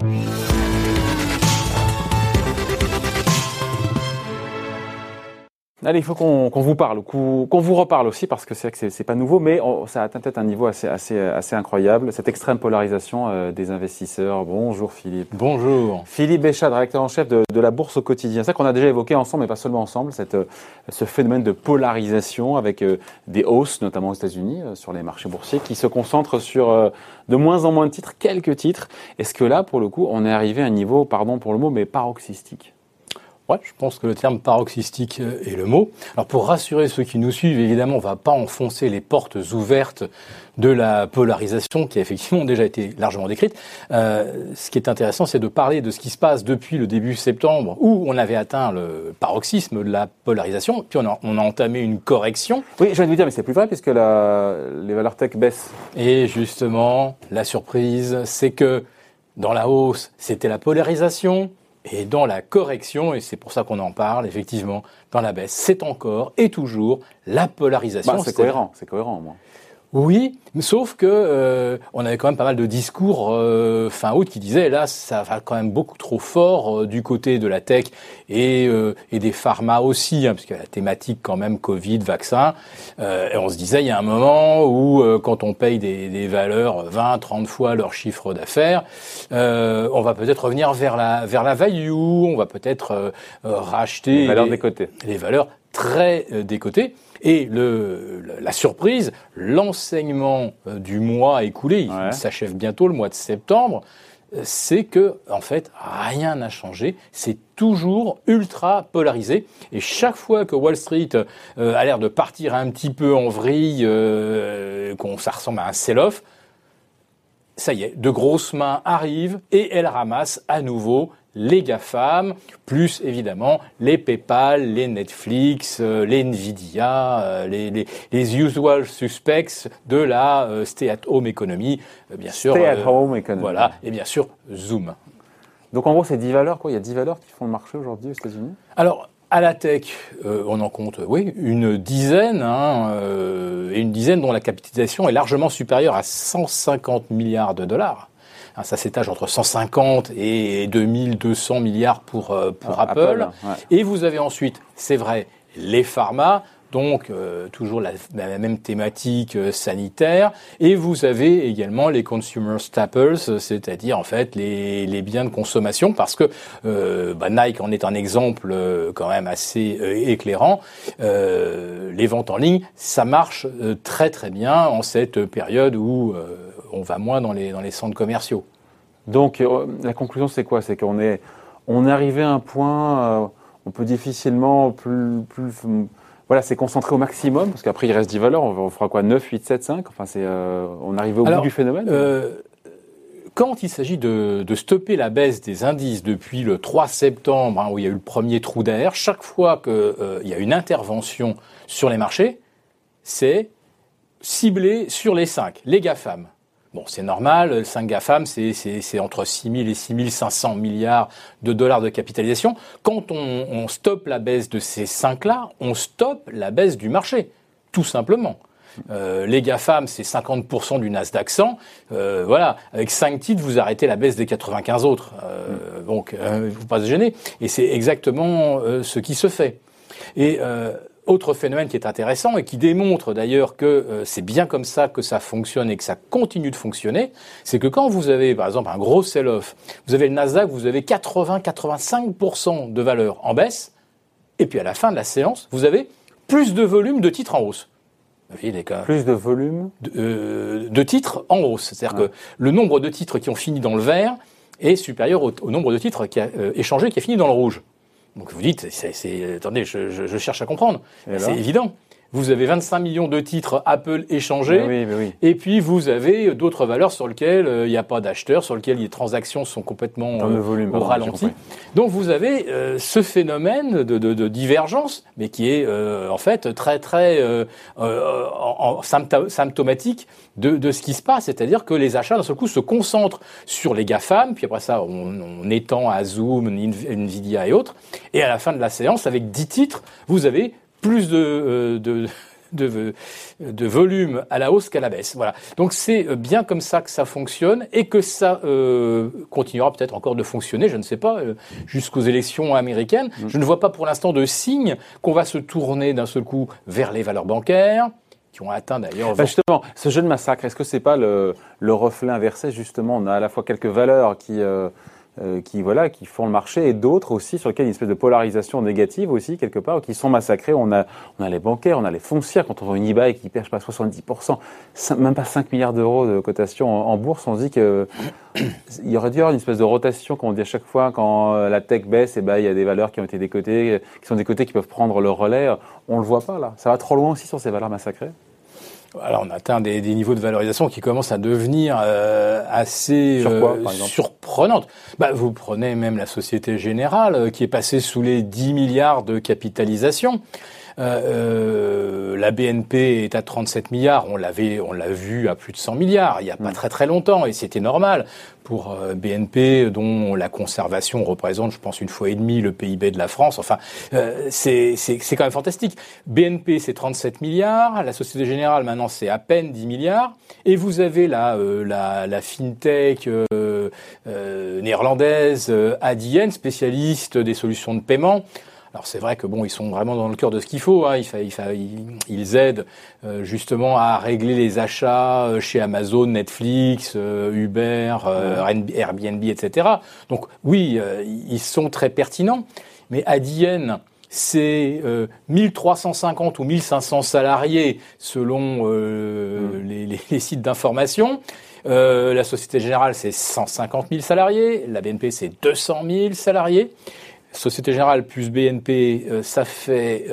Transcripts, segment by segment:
Thank you. Allez, il faut qu'on vous parle, qu'on vous reparle aussi, parce que c'est vrai que c'est pas nouveau, mais ça atteint peut-être un niveau assez, assez, assez incroyable, cette extrême polarisation euh, des investisseurs. Bonjour Philippe. Bonjour. Philippe Béchat, directeur en chef de, la Bourse au quotidien. C'est ça qu'on a déjà évoqué ensemble, mais pas seulement ensemble, cette, euh, ce phénomène de polarisation avec euh, des hausses, notamment aux États-Unis, sur les marchés boursiers, qui se concentrent sur de moins en moins de titres, quelques titres. Est-ce que là, pour le coup, on est arrivé à un niveau, pardon pour le mot, mais paroxystique? Ouais, je pense que le terme paroxystique euh, est le mot. Alors pour rassurer ceux qui nous suivent, évidemment, on ne va pas enfoncer les portes ouvertes de la polarisation qui a effectivement déjà été largement décrite. Euh, ce qui est intéressant, c'est de parler de ce qui se passe depuis le début septembre, où on avait atteint le paroxysme de la polarisation, puis on a, on a entamé une correction. Oui, je viens de vous dire, mais c'est plus vrai puisque la, les valeurs tech baissent. Et justement, la surprise, c'est que dans la hausse, c'était la polarisation. Et dans la correction, et c'est pour ça qu'on en parle, effectivement, dans la baisse, c'est encore et toujours la polarisation. Bah, c'est cohérent, c'est cohérent, moi. Oui, sauf que euh, on avait quand même pas mal de discours euh, fin août qui disaient là ça va quand même beaucoup trop fort euh, du côté de la tech et, et des pharma aussi, hein, parce que la thématique quand même Covid, vaccin. et on se disait il y a un moment où quand on paye des, des, valeurs 20, 30 fois leur chiffre d'affaires, on va peut-être revenir vers la vers la value, on va peut-être racheter les valeurs décotées, les valeurs très décotées. Et le, la surprise, l'enseignement euh, du mois écoulé, il s'achève bientôt le mois de septembre, euh, c'est que en fait rien n'a changé, c'est toujours ultra polarisé. Et chaque fois que Wall Street euh, a l'air de partir un petit peu en vrille, qu'on ça ressemble à un sell-off, ça y est, de grosses mains arrivent et elles ramassent à nouveau les GAFAM, plus évidemment les PayPal, les Netflix, euh, les Nvidia, euh, les, les, usual suspects de la euh, stay-at-home economy, bien sûr. Stay-at-home economy. Voilà, et bien sûr Zoom. Donc en gros, c'est 10 valeurs, quoi. Il y a 10 valeurs qui font le marché aujourd'hui aux États-Unis? Alors, à la tech, on en compte, oui, une dizaine, hein, et une dizaine dont la capitalisation est largement supérieure à 150 milliards de dollars. Hein, ça s'étage entre 150 et 2200 milliards pour, euh, pour ah, Apple. Et vous avez ensuite, c'est vrai, les pharma, donc euh, toujours la, même thématique euh, sanitaire. Et vous avez également les consumer staples, c'est-à-dire en fait les, biens de consommation, parce que bah, Nike en est un exemple quand même assez éclairant. les ventes en ligne, ça marche très très bien en cette période où on va moins dans les, centres commerciaux. Donc euh, la conclusion c'est quoi? C'est qu'on est, on arrivé à un point, euh, on peut difficilement plus voilà, c'est concentré au maximum, parce qu'après il reste 10 valeurs, on, fera quoi? 9, 8, 7, 5 Enfin, c'est, euh, on arrive au bout du phénomène quand il s'agit de, stopper la baisse des indices depuis le 3 septembre, hein, où il y a eu le premier trou d'air, chaque fois qu'il y a une intervention sur les marchés, c'est ciblé sur les 5, les GAFAM. Bon, c'est normal, 5 GAFAM, c'est entre 6 000 et 6 500 milliards de dollars de capitalisation. Quand on, stoppe la baisse de ces 5-là, on stoppe la baisse du marché, tout simplement. Euh, les GAFAM, c'est 50% du Nasdaq 100. Euh, voilà, avec 5 titres, vous arrêtez la baisse des 95 autres. Euh, donc, il ne faut pas se gêner. Et c'est exactement ce qui se fait. Et autre phénomène qui est intéressant et qui démontre d'ailleurs que euh, c'est bien comme ça que ça fonctionne et que ça continue de fonctionner, c'est que quand vous avez par exemple un gros sell-off, vous avez le Nasdaq, vous avez 80-85% de valeur en baisse, et puis à la fin de la séance, vous avez plus de volume de titres en hausse. Plus de volume de, euh, titres en hausse. C'est-à-dire que le nombre de titres qui ont fini dans le vert est supérieur au, nombre de titres qui a euh, échangé qui a fini dans le rouge. Donc vous dites, c'est, attendez, je, je, cherche à comprendre. C'est évident. Vous avez 25 millions de titres Apple échangés, oui, oui. et puis vous avez d'autres valeurs sur lesquelles euh, il n'y a pas d'acheteurs, sur lesquelles les transactions sont complètement euh, volume, ralenties. Donc vous avez euh, ce phénomène de, de, de, divergence, mais qui est en fait très très en, symptomatique de, de, ce qui se passe, c'est-à-dire que les achats d'un seul coup se concentrent sur les GAFAM, puis après ça on, on étend à Zoom, Nvidia et autres, et à la fin de la séance, avec 10 titres, vous avez plus de, euh, de de, de volume à la hausse qu'à la baisse. Voilà. Donc c'est bien comme ça que ça fonctionne et que ça euh, continuera peut-être encore de fonctionner, je ne sais pas, euh, jusqu'aux élections américaines. Mm. Je ne vois pas pour l'instant de signe qu'on va se tourner d'un seul coup vers les valeurs bancaires qui ont atteint d'ailleurs. Bah, justement, ce jeu de massacre, est-ce que c'est pas le, le, reflet inversé justement? On a à la fois quelques valeurs qui euh, euh, qui voilà qui font le marché et d'autres aussi sur lesquels il y a une espèce de polarisation négative aussi quelque part qui sont massacrés. On a on a les bancaires, on a les foncières quand on voit une e-bike qui perd pas 70% même pas 5 milliards d'euros de cotation en, bourse, on se dit que il y aurait dû y avoir une espèce de rotation comme on dit à chaque fois quand euh, la tech baisse et eh ben il y a des valeurs qui ont été décotées, qui sont décotées qui peuvent prendre le relais. On le voit pas là. Ça va trop loin aussi sur ces valeurs massacrées. Alors on atteint des, des, niveaux de valorisation qui commencent à devenir euh, assez euh, surprenantes. Bah, vous prenez même la Société Générale euh, qui est passée sous les 10 milliards de capitalisation. Euh, la BNP est à 37 milliards, on l'avait, on l'a vu à plus de 100 milliards il n'y a pas mm. très très longtemps et c'était normal pour euh, BNP dont la conservation représente, je pense, une fois et demie le PIB de la France. Enfin, euh, c'est c'est quand même fantastique. BNP c'est 37 milliards, la Société Générale maintenant c'est à peine 10 milliards et vous avez la la, la fintech néerlandaise Adyen, spécialiste des solutions de paiement. Alors c'est vrai que bon, ils sont vraiment dans le cœur de ce qu'il faut. Hein. Ils, ils, aident euh, justement à régler les achats euh, chez Amazon, Netflix, euh, Uber, Airbnb, etc. Donc oui, ils sont très pertinents. Mais Adyen, c'est 1350 ou 1500 salariés selon mm. les, les, sites d'information. la Société Générale, c'est 150 000 salariés. La BNP, c'est 200 000 salariés. Société Générale plus BNP, euh, ça fait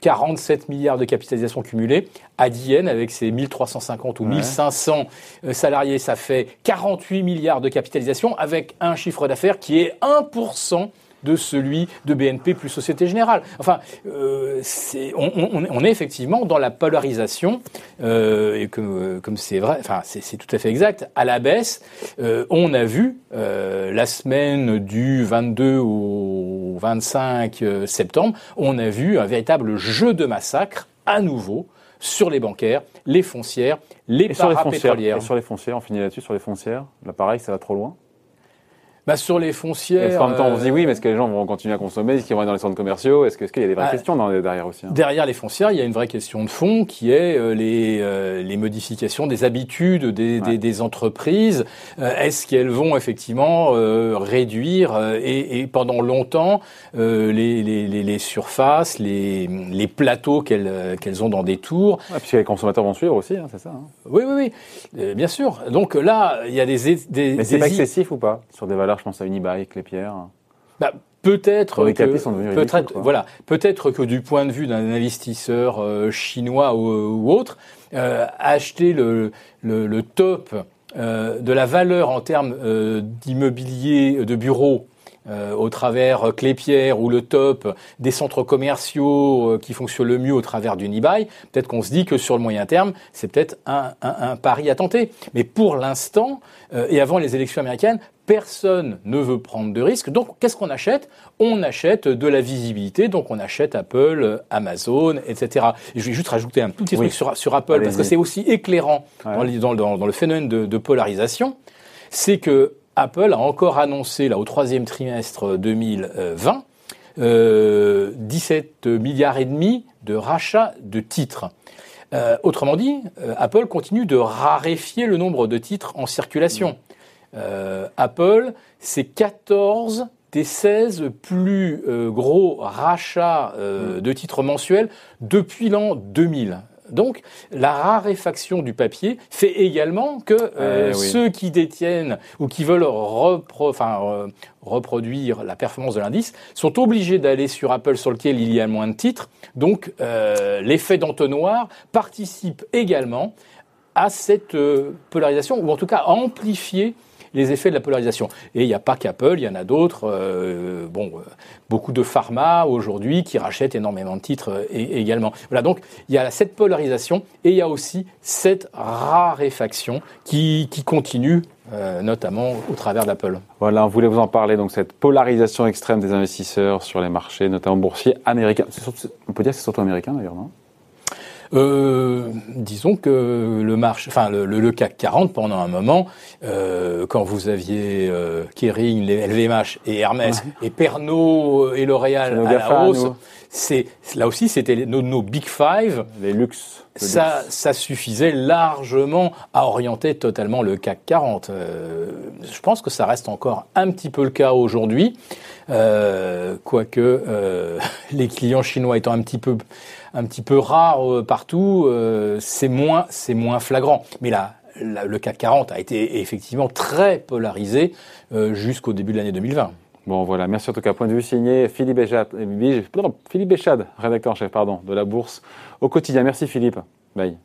47 euh, milliards de capitalisation cumulée. Adyen, avec ses 1350 ou 1500 euh, salariés, ça fait 48 milliards de capitalisation, avec un chiffre d'affaires qui est 1% de celui de BNP plus Société Générale. Enfin, euh, on, on, on, est effectivement dans la polarisation, euh, et que, comme c'est vrai, enfin c'est, tout à fait exact, à la baisse, euh, on a vu euh, la semaine du 22 au 25 euh, septembre, on a vu un véritable jeu de massacre à nouveau sur les bancaires, les foncières, les parapétrolières. et sur les foncières, on finit là-dessus, sur les foncières. Là, pareil, ça va trop loin bah, sur les foncières. en même temps, on se dit oui, mais est-ce que les gens vont continuer à consommer Est-ce qu'ils vont aller dans les centres commerciaux Est-ce qu'il y a des vraies bah, questions dans, derrière aussi hein Derrière les foncières, il y a une vraie question de fond qui est euh, les, euh, les modifications des habitudes des, des, des entreprises. Euh, est-ce qu'elles vont effectivement réduire et, et, pendant longtemps les, les, les, surfaces, les, les plateaux qu'elles qu'elles ont dans des tours? Ouais, Puisque les consommateurs vont suivre aussi, hein, c'est ça hein Oui, oui, oui, bien sûr. Donc là, il y a des... des mais c'est pas excessif ou pas sur des valeurs je pense à Unibike, les pierres. Bah, peut-être que, peut-être, voilà, peut-être que du point de vue d'un investisseur euh, chinois ou, autre, euh, acheter le, le, top euh, de la valeur en termes d'immobilier de bureaux euh, au travers Clépierre ou le top des centres commerciaux euh, qui fonctionnent le mieux au travers du Nibaï, peut-être qu'on se dit que sur le moyen terme, c'est peut-être un, un, un, pari à tenter. Mais pour l'instant, euh, et avant les élections américaines, personne ne veut prendre de risques. Donc, qu'est-ce qu'on achète? On achète de la visibilité. Donc, on achète Apple, Amazon, etc. Et je vais juste rajouter un tout petit truc sur, sur Apple, parce que c'est aussi éclairant dans, dans, dans, le phénomène de, de polarisation. C'est que Apple a encore annoncé, là, au troisième trimestre 2020, euh, 17 milliards et demi de rachats de titres. Euh, autrement dit, euh, Apple continue de raréfier le nombre de titres en circulation. Euh, Apple, c'est 14 des 16 plus gros rachats de titres mensuels depuis l'an 2000. Donc, la raréfaction du papier fait également que euh, eh ceux qui détiennent ou qui veulent euh, reproduire la performance de l'indice sont obligés d'aller sur Apple sur lequel il y a moins de titres. Donc, euh, l'effet d'entonnoir participe également à cette polarisation, ou en tout cas à amplifier les effets de la polarisation. Et il n'y a pas qu'Apple, il y en a d'autres. Euh, bon, euh, beaucoup de pharma aujourd'hui qui rachètent énormément de titres euh, également. Voilà, donc il y a cette polarisation et il y a aussi cette raréfaction qui, qui continue notamment au travers d'Apple. Voilà, on voulait vous en parler, donc cette polarisation extrême des investisseurs sur les marchés, notamment boursiers américains. on peut dire que c'est surtout américain d'ailleurs, non? Euh, Disons que le marché, enfin le, le, CAC 40 pendant un moment, euh, quand vous aviez euh, Kering, LVMH et Hermès et Pernod et L'Oréal à la hausse, c'est là aussi c'était nos, nos, big five, les luxes. Ça, ça suffisait largement à orienter totalement le CAC 40. Euh, je pense que ça reste encore un petit peu le cas aujourd'hui, euh, quoique euh, les clients chinois étant un petit peu un petit peu rares euh, partout, c'est moins c'est moins flagrant. Mais là, le CAC 40 a été effectivement très polarisé jusqu'au début de l'année 2020. Bon voilà, merci en tout cas. Point de vue signé Philippe Béchad, Philippe rédacteur en chef pardon, de la Bourse au quotidien. Merci Philippe. Bye.